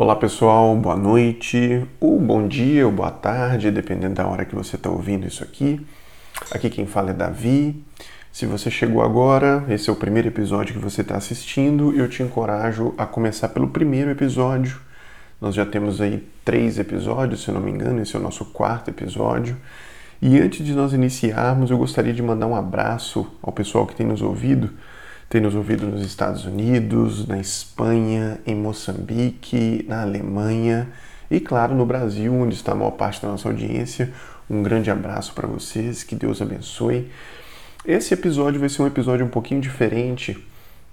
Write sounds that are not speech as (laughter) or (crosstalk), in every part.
Olá pessoal, boa noite, ou bom dia, ou boa tarde, dependendo da hora que você está ouvindo isso aqui. Aqui quem fala é Davi. Se você chegou agora, esse é o primeiro episódio que você está assistindo, eu te encorajo a começar pelo primeiro episódio. Nós já temos aí três episódios, se eu não me engano, esse é o nosso quarto episódio. E antes de nós iniciarmos, eu gostaria de mandar um abraço ao pessoal que tem nos ouvido tem nos ouvido nos Estados Unidos, na Espanha, em Moçambique, na Alemanha e, claro, no Brasil, onde está a maior parte da nossa audiência. Um grande abraço para vocês, que Deus abençoe. Esse episódio vai ser um episódio um pouquinho diferente.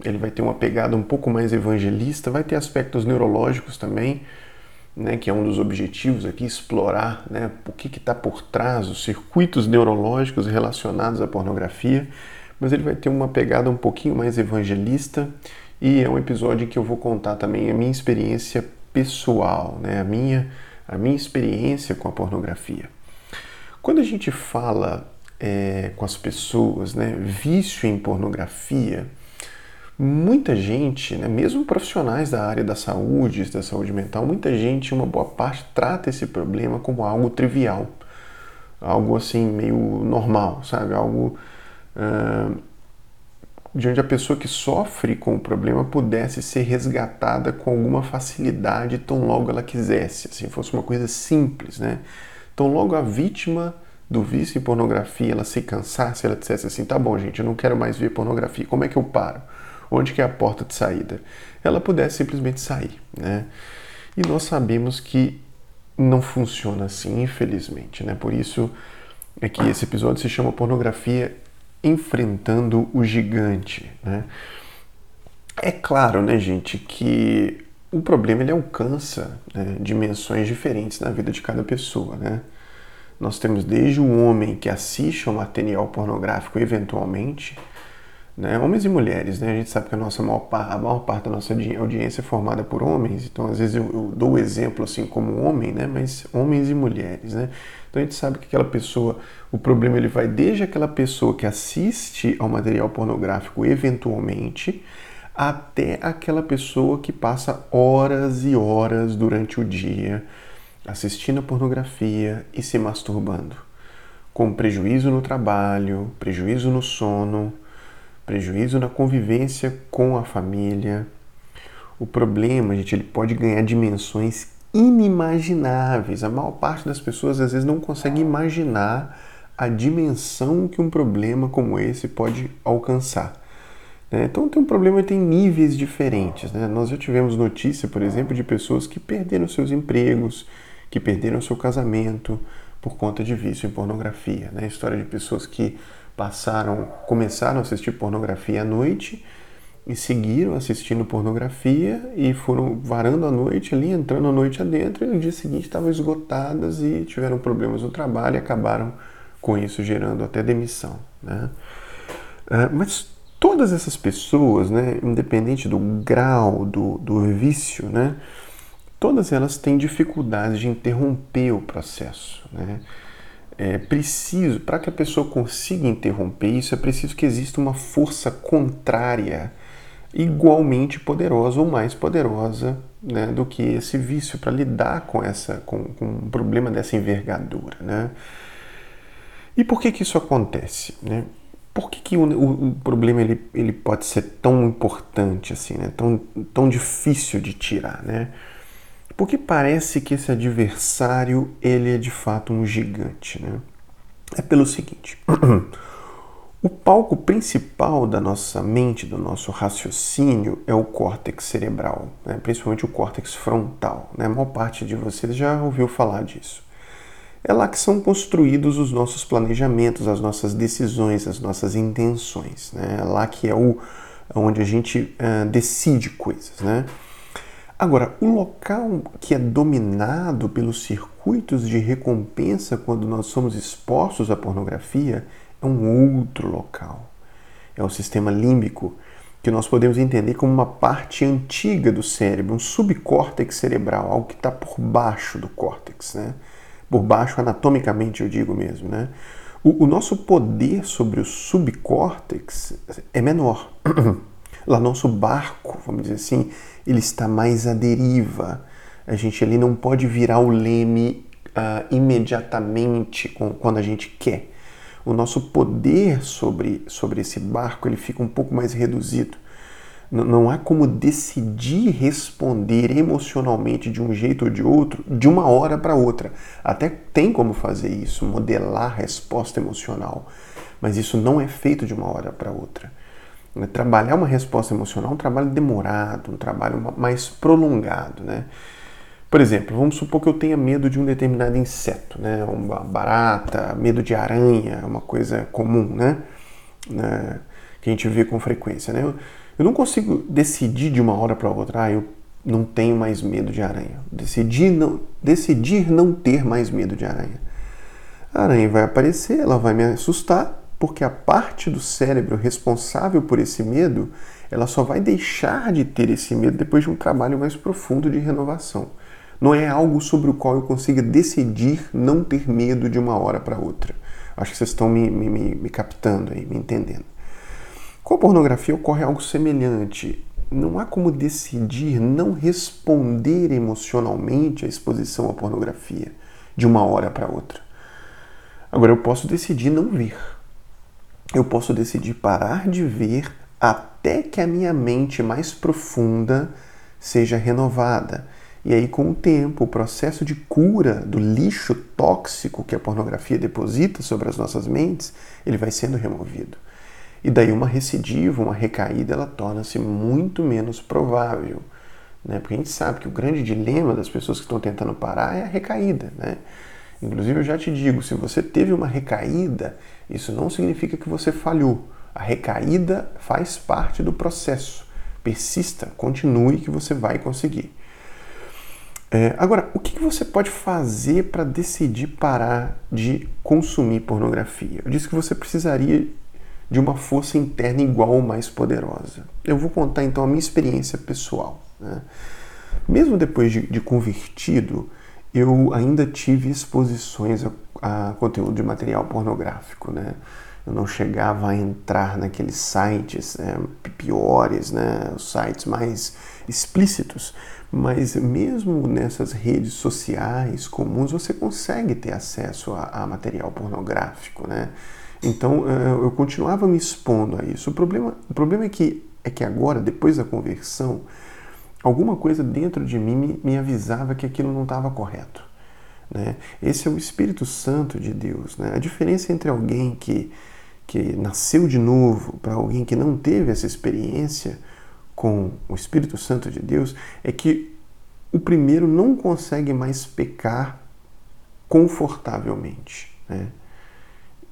Ele vai ter uma pegada um pouco mais evangelista, vai ter aspectos neurológicos também, né, que é um dos objetivos aqui, explorar né, o que está por trás, os circuitos neurológicos relacionados à pornografia mas ele vai ter uma pegada um pouquinho mais evangelista e é um episódio em que eu vou contar também a minha experiência pessoal, né? a, minha, a minha experiência com a pornografia. Quando a gente fala é, com as pessoas, né, vício em pornografia, muita gente, né, mesmo profissionais da área da saúde, da saúde mental, muita gente, uma boa parte, trata esse problema como algo trivial, algo assim meio normal, sabe? Algo de onde a pessoa que sofre com o problema pudesse ser resgatada com alguma facilidade tão logo ela quisesse, assim, fosse uma coisa simples, né? Tão logo a vítima do vício em pornografia ela se cansasse, ela dissesse assim, tá bom gente, eu não quero mais ver pornografia, como é que eu paro? Onde que é a porta de saída? Ela pudesse simplesmente sair, né? E nós sabemos que não funciona assim, infelizmente, né? Por isso é que esse episódio se chama Pornografia enfrentando o gigante. Né? É claro, né, gente, que o problema ele alcança né, dimensões diferentes na vida de cada pessoa. Né? Nós temos desde o homem que assiste ao material pornográfico eventualmente, né? Homens e mulheres, né? A gente sabe que a nossa maior, a maior parte da nossa audiência é formada por homens, então às vezes eu, eu dou o exemplo assim como homem, né? Mas homens e mulheres, né? Então a gente sabe que aquela pessoa, o problema ele vai desde aquela pessoa que assiste ao material pornográfico eventualmente, até aquela pessoa que passa horas e horas durante o dia assistindo a pornografia e se masturbando, com prejuízo no trabalho, prejuízo no sono, prejuízo na convivência com a família. O problema, gente, ele pode ganhar dimensões inimagináveis. A maior parte das pessoas às vezes não consegue imaginar a dimensão que um problema como esse pode alcançar. Né? Então, tem um problema tem níveis diferentes. Né? Nós já tivemos notícia, por exemplo, de pessoas que perderam seus empregos, que perderam seu casamento por conta de vício em pornografia. Né? História de pessoas que passaram, começaram a assistir pornografia à noite e seguiram assistindo pornografia e foram varando a noite ali, entrando a noite adentro e no dia seguinte estavam esgotadas e tiveram problemas no trabalho e acabaram com isso gerando até demissão, né? Uh, mas todas essas pessoas, né, independente do grau do, do vício, né, todas elas têm dificuldade de interromper o processo, né? É preciso, para que a pessoa consiga interromper isso, é preciso que exista uma força contrária igualmente poderosa ou mais poderosa né, do que esse vício para lidar com essa com, com, um problema dessa envergadura. Né? E por que, que isso acontece? Né? Por que, que o, o, o, problema ele, ele pode ser tão importante assim, né? tão, tão difícil de tirar? Né? Porque parece que esse adversário ele é de fato um gigante. Né? É pelo seguinte: (clears throat) o palco principal da nossa mente, do nosso raciocínio, é o córtex cerebral, né? principalmente o córtex frontal. Né? A maior parte de vocês já ouviu falar disso. É lá que são construídos os nossos planejamentos, as nossas decisões, as nossas intenções. Né? É lá que é o onde a gente uh, decide coisas. Né? Agora, o local que é dominado pelos circuitos de recompensa quando nós somos expostos à pornografia é um outro local. É o sistema límbico, que nós podemos entender como uma parte antiga do cérebro, um subcórtex cerebral, algo que está por baixo do córtex, né? Por baixo, anatomicamente, eu digo mesmo, né? O, o nosso poder sobre o subcórtex é menor. (clears throat) Lá nosso barco, vamos dizer assim, ele está mais à deriva. A gente ali não pode virar o leme uh, imediatamente quando a gente quer. O nosso poder sobre, sobre esse barco ele fica um pouco mais reduzido. Não há como decidir responder emocionalmente de um jeito ou de outro de uma hora para outra. Até tem como fazer isso, modelar resposta emocional, mas isso não é feito de uma hora para outra. Trabalhar uma resposta emocional é um trabalho demorado, um trabalho mais prolongado. Né? Por exemplo, vamos supor que eu tenha medo de um determinado inseto, né? uma barata, medo de aranha, uma coisa comum, né? né? que a gente vê com frequência. Né? Eu, eu não consigo decidir de uma hora para outra, ah, eu não tenho mais medo de aranha. Decidir não, decidir não ter mais medo de aranha. A aranha vai aparecer, ela vai me assustar, porque a parte do cérebro responsável por esse medo, ela só vai deixar de ter esse medo depois de um trabalho mais profundo de renovação. Não é algo sobre o qual eu consiga decidir não ter medo de uma hora para outra. Acho que vocês estão me, me, me captando aí, me entendendo. Com a pornografia ocorre algo semelhante. Não há como decidir não responder emocionalmente à exposição à pornografia de uma hora para outra. Agora, eu posso decidir não ver eu posso decidir parar de ver até que a minha mente mais profunda seja renovada. E aí, com o tempo, o processo de cura do lixo tóxico que a pornografia deposita sobre as nossas mentes, ele vai sendo removido. E daí uma recidiva, uma recaída, ela torna-se muito menos provável. Né? Porque a gente sabe que o grande dilema das pessoas que estão tentando parar é a recaída. Né? Inclusive, eu já te digo, se você teve uma recaída, isso não significa que você falhou. A recaída faz parte do processo. Persista, continue que você vai conseguir. É, agora, o que você pode fazer para decidir parar de consumir pornografia? Eu disse que você precisaria de uma força interna igual ou mais poderosa. Eu vou contar então a minha experiência pessoal. Né? Mesmo depois de, de convertido, eu ainda tive exposições a, a, conteúdo de material pornográfico, né? Eu não chegava a entrar naqueles sites né, piores, né, os sites mais explícitos, mas mesmo nessas redes sociais comuns você consegue ter acesso a, a material pornográfico, né? Então eh, eu continuava me expondo a isso. O problema, o problema é que é que agora, depois da conversão, alguma coisa dentro de mim me, me avisava que aquilo não estava correto. Né? Esse é o Espírito Santo de Deus. Né? A diferença entre alguém que, que nasceu de novo para alguém que não teve essa experiência com o Espírito Santo de Deus é que o primeiro não consegue mais pecar confortavelmente. Né?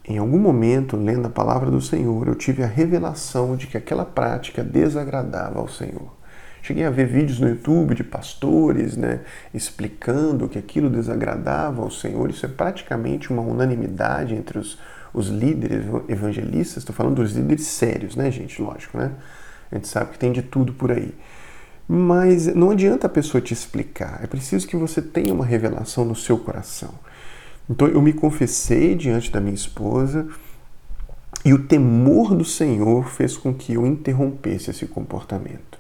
Em algum momento, lendo a palavra do Senhor, eu tive a revelação de que aquela prática desagradava ao Senhor. Cheguei a ver vídeos no YouTube de pastores, né, explicando que aquilo desagradava ao Senhor. Isso é praticamente uma unanimidade entre os, os líderes evangelistas. Estou falando dos líderes sérios, né, gente? Lógico, né? A gente sabe que tem de tudo por aí. Mas não adianta a pessoa te explicar. É preciso que você tenha uma revelação no seu coração. Então eu me confessei diante da minha esposa e o temor do Senhor fez com que eu interrompesse esse comportamento.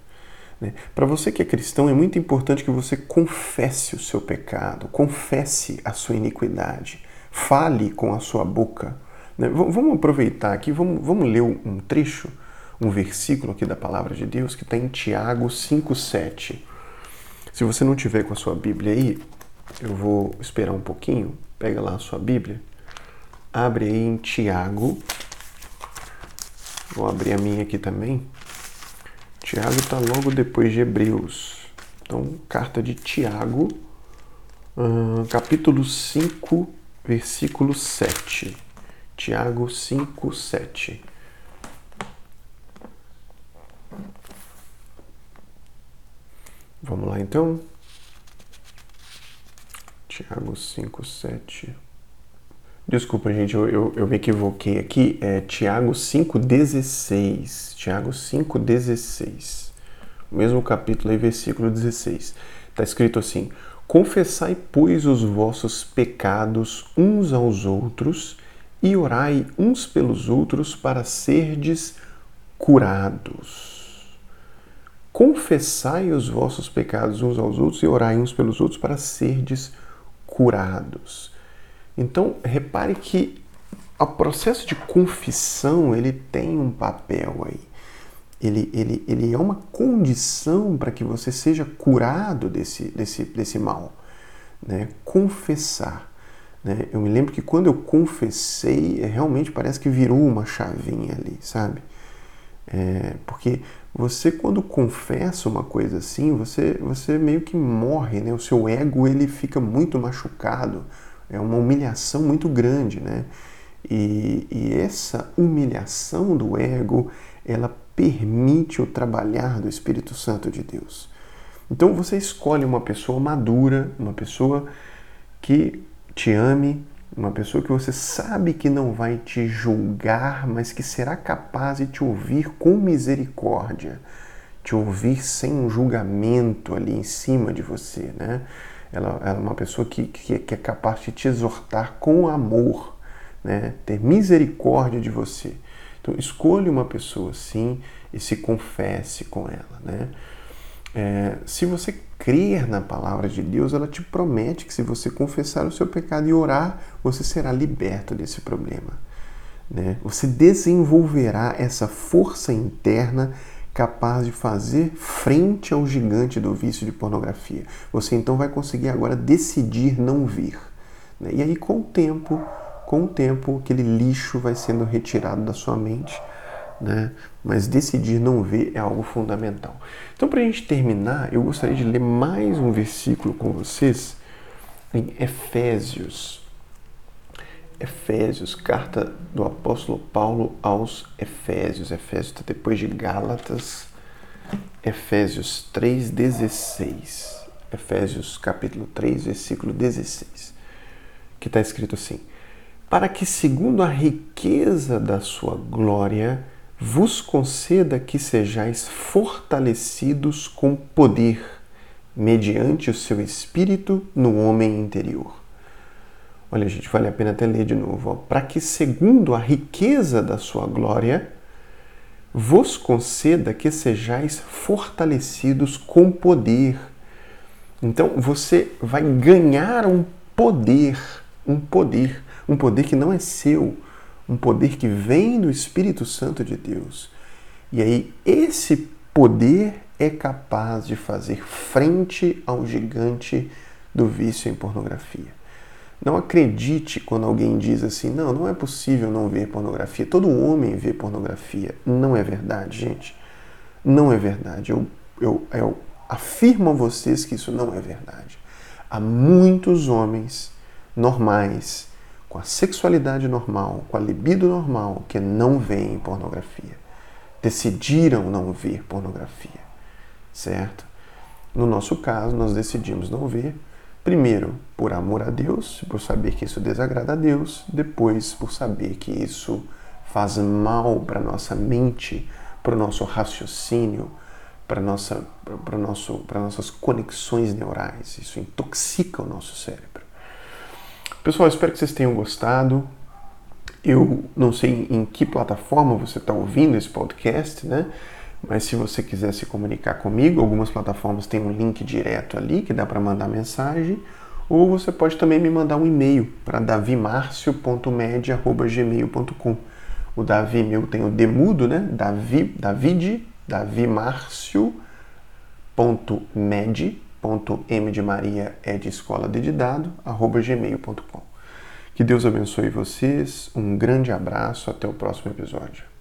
Né? Para você que é cristão, é muito importante que você confesse o seu pecado, confesse a sua iniquidade, fale com a sua boca. Né? Vamos aproveitar aqui, vamos, vamos ler um trecho, um versículo aqui da palavra de Deus que está em Tiago 5,7. Se você não tiver com a sua Bíblia aí, eu vou esperar um pouquinho, pega lá a sua Bíblia, abre aí em Tiago, vou abrir a minha aqui também, Tiago está logo depois de Hebreus. Então, carta de Tiago, uh, capítulo 5, versículo 7. Tiago 5, 7. Vamos lá então. Tiago 5, 7. Desculpa, gente, eu, eu, eu me equivoquei aqui. É Tiago 5,16. Tiago 5,16. Mesmo capítulo aí, versículo 16. Está escrito assim: Confessai, pois, os vossos pecados uns aos outros e orai uns pelos outros para serdes curados. confessai os vossos pecados uns aos outros e orai uns pelos outros para serdes curados. Então, repare que o processo de confissão ele tem um papel aí. Ele, ele, ele é uma condição para que você seja curado desse, desse, desse mal. Né? Confessar. Né? Eu me lembro que quando eu confessei, realmente parece que virou uma chavinha ali, sabe? É, porque você quando confessa uma coisa assim, você, você meio que morre, né? O seu ego ele fica muito machucado, é uma humilhação muito grande, né? E, e essa humilhação do ego, ela permite o trabalhar do Espírito Santo de Deus. Então você escolhe uma pessoa madura, uma pessoa que te ame, uma pessoa que você sabe que não vai te julgar, mas que será capaz de te ouvir com misericórdia, te ouvir sem um julgamento ali em cima de você, né? Ela, ela é uma pessoa que, que, que, é capaz de te exortar com amor, né? Ter misericórdia de você. Então, escolha uma pessoa assim e se confesse com ela, né? É, se você crer na palavra de Deus, ela te promete que se você confessar o seu pecado e orar, você será liberto desse problema. Né? Você desenvolverá essa força interna capaz de fazer frente ao gigante do vício de pornografia. Você então vai conseguir agora decidir não vir. Né? E aí, com o tempo, com o tempo, aquele lixo vai sendo retirado da sua mente né? mas decidir não ver é algo fundamental. Então, para a gente terminar, eu gostaria de ler mais um versículo com vocês em Efésios. Efésios, carta do apóstolo Paulo aos Efésios. Efésios está depois de Gálatas. Efésios 3,16. Efésios capítulo 3, versículo 16. Que está escrito assim: Para que, segundo a riqueza da sua glória, vos conceda que sejais fortalecidos com poder, mediante o seu espírito no homem interior. Olha, gente, vale a pena até ler de novo. Para que, segundo a riqueza da sua glória, vos conceda que sejais fortalecidos com poder. Então, você vai ganhar um poder, um poder, um poder que não é seu, um poder que vem do Espírito Santo de Deus. E aí, esse poder é capaz de fazer frente ao gigante do vício em pornografia. Não acredite quando alguém diz assim: não, não é possível não ver pornografia. Todo homem vê pornografia. Não é verdade, gente. Não é verdade. Eu, eu, eu afirmo a vocês que isso não é verdade. Há muitos homens normais com a sexualidade normal, com a libido normal, que não veem pornografia. Decidiram não ver pornografia, certo? No nosso caso, nós decidimos não ver, primeiro por amor a Deus, por saber que isso desagrada a Deus, depois por saber que isso faz mal para nossa mente, para o nosso raciocínio, para nossa, para nosso, para nossas conexões neurais. Isso intoxica o nosso cérebro. Pessoal, espero que vocês tenham gostado. Eu não sei em que plataforma você está ouvindo esse podcast, né? Mas se você quiser se comunicar comigo, algumas plataformas têm um link direto ali que dá para mandar mensagem, ou você pode também me mandar um e-mail para davimarcio.med@gmail.com. O Davi meu tem o demudo, né? Davi, David, davimarcio.med m de Maria é de escola dedidado, arroba gmail.com. Que Deus abençoe vocês, um grande abraço, até o próximo episódio.